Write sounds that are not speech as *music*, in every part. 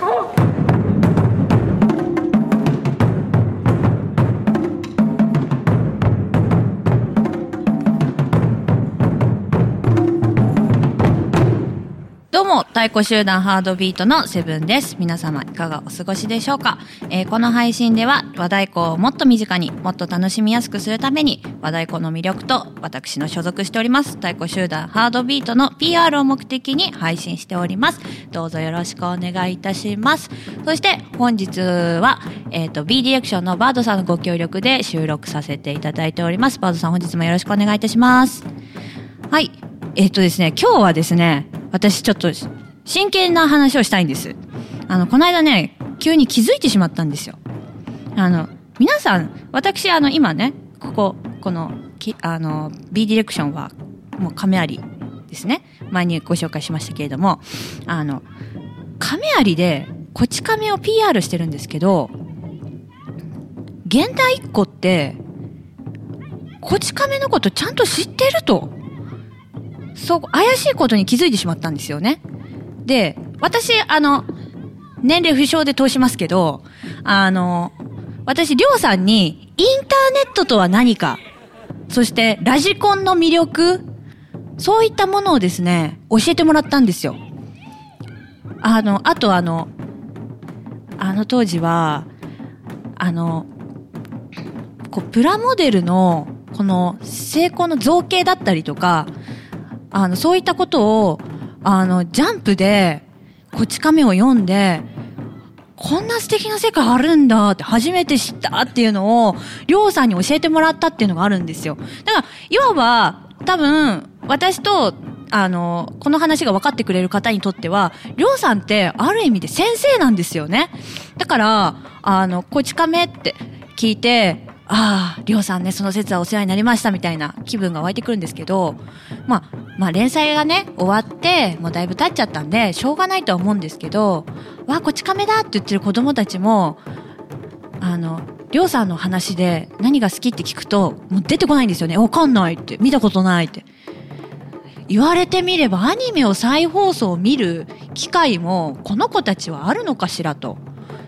どうも、太鼓集団ハードビートのセブンです。皆様いかがお過ごしでしょうか、えーこの配信では和太鼓をもっと身近にもっと楽しみやすくするために和太鼓の魅力と私の所属しております太鼓集団ハードビートの PR を目的に配信しております。どうぞよろしくお願いいたします。そして本日は、えっ、と、B ディレクションのバードさんのご協力で収録させていただいております。バードさん本日もよろしくお願いいたします。はい。えっ、とですね、今日はですね、私ちょっと真剣な話をしたいんです。あの、この間ね、急に気づいてしまったんですよ。あの、皆さん、私、あの、今ね、ここ、この、あの、B ディレクションは、もう亀有ですね。前にご紹介しましたけれども、あの、亀有で、こち亀を PR してるんですけど、現代一個って、こち亀のことちゃんと知ってると。そう、怪しいことに気づいてしまったんですよね。で、私、あの、年齢不詳で通しますけど、あの、私、りょうさんに、インターネットとは何か、そして、ラジコンの魅力、そういったものをですね、教えてもらったんですよ。あの、あとあの、あの当時は、あの、こう、プラモデルの、この、成功の造形だったりとか、あの、そういったことを、あの、ジャンプで、こち亀を読んで、こんな素敵な世界あるんだって初めて知ったっていうのを、りょうさんに教えてもらったっていうのがあるんですよ。だから、いわば、多分、私と、あの、この話が分かってくれる方にとっては、りょうさんって、ある意味で先生なんですよね。だから、あの、こち亀って聞いて、ああ、りょうさんね、その説はお世話になりましたみたいな気分が湧いてくるんですけど、まあ、まあ連載がね、終わって、もうだいぶ経っちゃったんで、しょうがないとは思うんですけど、わあ、こち亀だって言ってる子供たちも、あの、りょうさんの話で何が好きって聞くと、もう出てこないんですよね。わかんないって、見たことないって。言われてみればアニメを再放送を見る機会もこの子たちはあるのかしらと、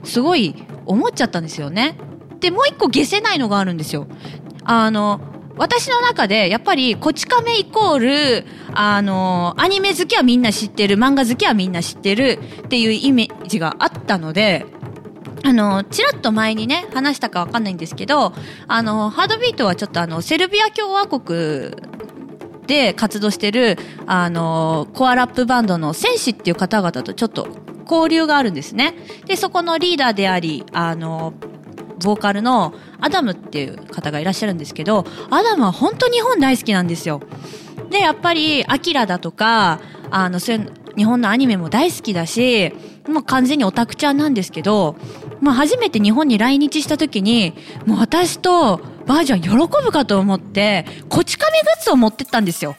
すごい思っちゃったんですよね。で、もう一個消せないのがあるんですよ。あの、私の中で、やっぱり、こち亀イコール、あの、アニメ好きはみんな知ってる、漫画好きはみんな知ってるっていうイメージがあったので、あの、ちらっと前にね、話したかわかんないんですけど、あの、ハードビートはちょっとあの、セルビア共和国で活動してる、あの、コアラップバンドの戦士っていう方々とちょっと交流があるんですね。で、そこのリーダーであり、あの、ボーカルのアダムっていう方がいらっしゃるんですけど、アダムは本当日本大好きなんですよ。で、やっぱり、アキラだとか、あの、そういう、日本のアニメも大好きだし、もう完全にオタクちゃんなんですけど、まあ初めて日本に来日した時に、もう私とバージョン喜ぶかと思って、こち亀グッズを持ってったんですよ。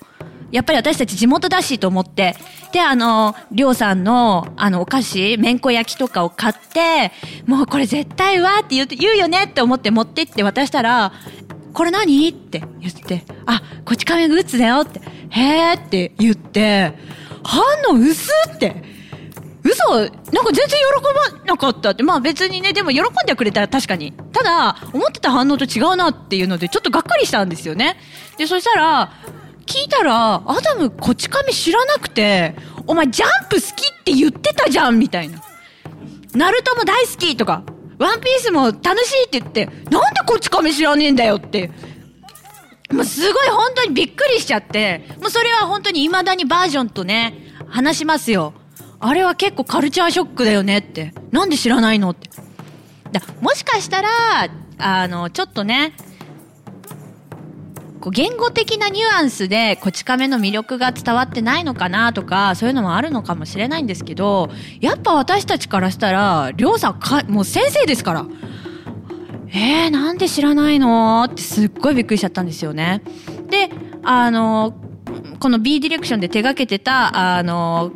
やっぱり私たち地元だしと思って。で、あの、りょうさんの、あの、お菓子、めんこ焼きとかを買って、もうこれ絶対わって言う言うよねって思って持ってって渡したら、これ何って言って、あ、こち亀グッズだよって、へーって言って、反応薄って。嘘なんか全然喜ばなかったって。まあ別にね、でも喜んでくれたら確かに。ただ、思ってた反応と違うなっていうので、ちょっとがっかりしたんですよね。で、そしたら、聞いたら、アダムこち亀知らなくて、お前ジャンプ好きって言ってたじゃんみたいな。ナルトも大好きとか、ワンピースも楽しいって言って、なんでこち亀知らねえんだよって。もうすごい本当にびっくりしちゃって、もうそれは本当に未だにバージョンとね、話しますよ。あれは結構カルチャーショックだよねって。なんで知らないのって。だもしかしたら、あの、ちょっとね、こう言語的なニュアンスでこち亀の魅力が伝わってないのかなとかそういうのもあるのかもしれないんですけどやっぱ私たちからしたらりょうさんかもう先生ですからえー、なんで知らないのってすっごいびっくりしちゃったんですよね。であのこの B ディレクションで手がけてたあの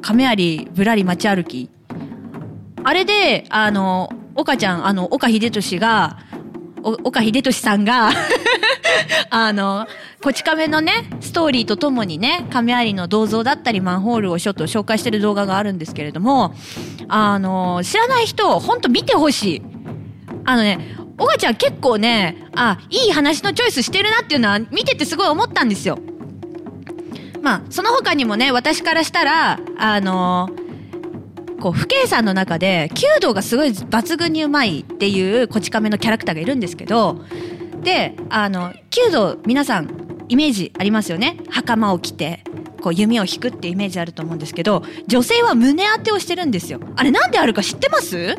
亀有ぶらり街歩きあれであの岡ちゃんあの岡秀俊が岡秀俊さんが *laughs* あの、こち亀のね、ストーリーとともにね、亀有の銅像だったりマンホールをちょっと紹介してる動画があるんですけれども、あの、知らない人、ほんと見てほしい。あのね、おがちゃん結構ね、あ、いい話のチョイスしてるなっていうのは見ててすごい思ったんですよ。まあ、その他にもね、私からしたら、あのこう、不計算の中で、弓道がすごい抜群にうまいっていうこち亀のキャラクターがいるんですけど、で、あの、弓道、皆さん、イメージありますよね？袴を着て、こう弓を引くってイメージあると思うんですけど、女性は胸当てをしてるんですよ。あれなんであるか知ってます？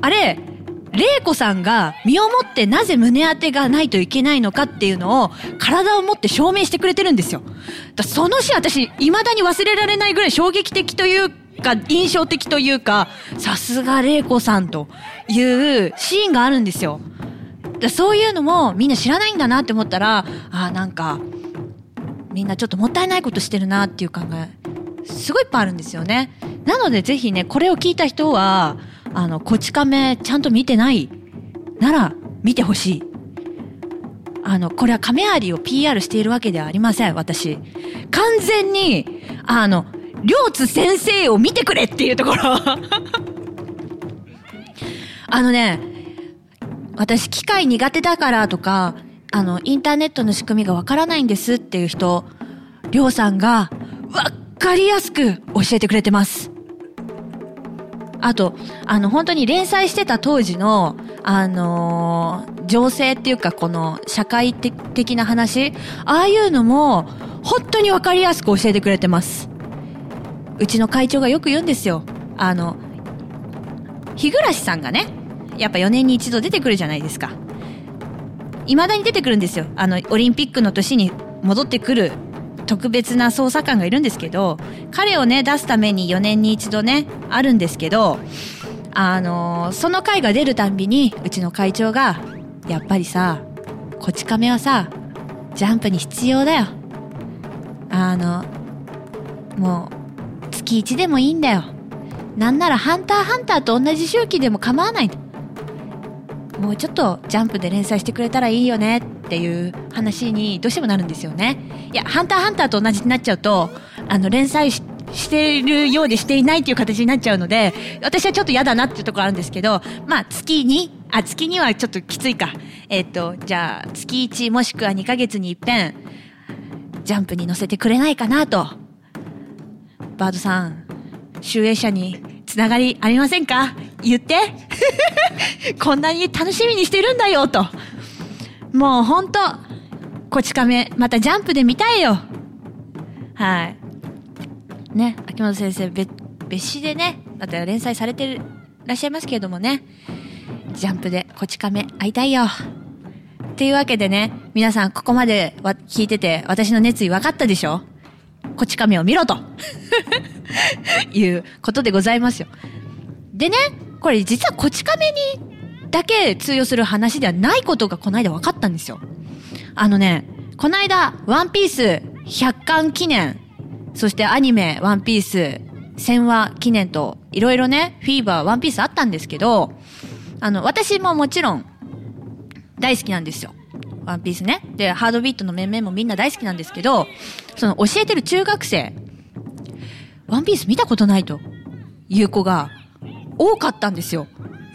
あれ、玲子さんが身をもってなぜ胸当てがないといけないのかっていうのを体をもって証明してくれてるんですよ。だそのシーン私未だに忘れられないぐらい衝撃的というか印象的というかさすが玲子さんというシーンがあるんですよ。だそういうのもみんな知らないんだなって思ったらああなんかみんなちょっともったいないことしてるなっていう考えすごいいっぱいあるんですよね。なのでぜひねこれを聞いた人はあの、こち亀ちゃんと見てないなら見てほしい。あの、これは亀有を PR しているわけではありません、私。完全に、あの、両津先生を見てくれっていうところ。*laughs* あのね、私機械苦手だからとか、あの、インターネットの仕組みがわからないんですっていう人、りょうさんがわかりやすく教えてくれてます。あと、あの、本当に連載してた当時の、あのー、情勢っていうか、この、社会的な話、ああいうのも、本当にわかりやすく教えてくれてます。うちの会長がよく言うんですよ。あの、日暮さんがね、やっぱ4年に一度出てくるじゃないですか。未だに出てくるんですよ。あの、オリンピックの年に戻ってくる特別な捜査官がいるんですけど、彼をね、出すために4年に一度ね、あるんですけど、あの、その回が出るたんびに、うちの会長が、やっぱりさ、こち亀はさ、ジャンプに必要だよ。あの、もう、月1でもいいんだよ。なんならハンターハンターと同じ周期でも構わない。もうちょっとジャンプで連載してくれたらいいよねっていう話にどうしてもなるんですよね。いや、ハンターハンターと同じになっちゃうと、あの、連載ししてるようでしていないっていう形になっちゃうので、私はちょっと嫌だなっていうところあるんですけど、まあ、月に、あ、月にはちょっときついか。えっ、ー、と、じゃあ、月1もしくは2ヶ月に一遍、ジャンプに乗せてくれないかなと。バードさん、集英社につながりありませんか？言って *laughs* こんなに楽しみにしてるんだよと。もうほんと、こち亀、またジャンプで見たいよ。はい。ね、秋元先生、別、別紙でね、また連載されてらっしゃいますけれどもね、ジャンプでこち亀会いたいよ。っていうわけでね、皆さんここまでは聞いてて、私の熱意分かったでしょ？こち亀を見ろと *laughs* いうことでございますよ。でね、これ実はこち亀にだけ通用する話ではないことがこの間分かったんですよ。あのね、この間、ワンピース100巻記念、そしてアニメ、ワンピース1000話記念と、いろいろね、フィーバー、ワンピースあったんですけど、あの、私ももちろん、大好きなんですよ。ワンピースね。で、ハードビートの面々もみんな大好きなんですけど、その教えてる中学生、ワンピース見たことないという子が多かったんですよ。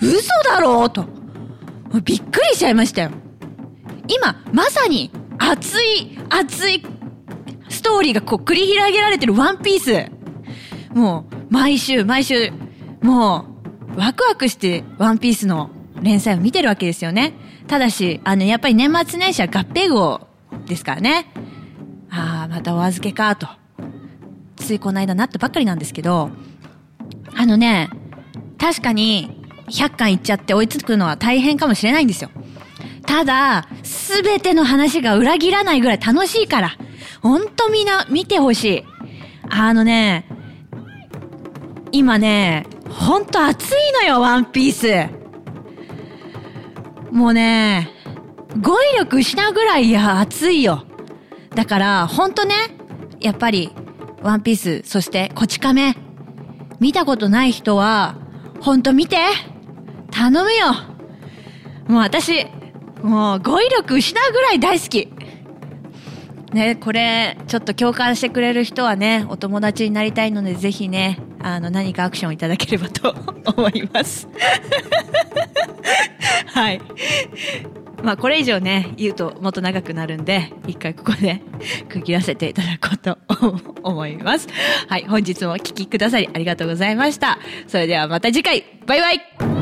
嘘だろうと。びっくりしちゃいましたよ。今、まさに熱い、熱いストーリーがこう繰り広げられてるワンピース。もう、毎週、毎週、もう、ワクワクしてワンピースの連載を見てるわけですよね。ただし、あの、やっぱり年末年始は合併号ですからね。ああ、またお預けか、と。ついこの間なったばっかりなんですけど、あのね、確かに、100巻いっちゃって追いつくのは大変かもしれないんですよ。ただ、すべての話が裏切らないぐらい楽しいから、ほんとみんな見てほしい。あのね、今ね、ほんと熱いのよ、ワンピース。もうね、語彙力失うぐらいや熱いよ。だから、ほんとね、やっぱり、ワンピース、そして、こち亀。見たことない人は、ほんと見て頼むよもう私、もう語彙力失うぐらい大好き。ね、これ、ちょっと共感してくれる人はね、お友達になりたいので、ぜひね、あの、何かアクションいただければと *laughs* 思います。*laughs* はい。まあ、これ以上ね、言うともっと長くなるんで、一回ここで *laughs* 区切らせていただこうと思います。はい。本日もお聞きくださりありがとうございました。それではまた次回、バイバイ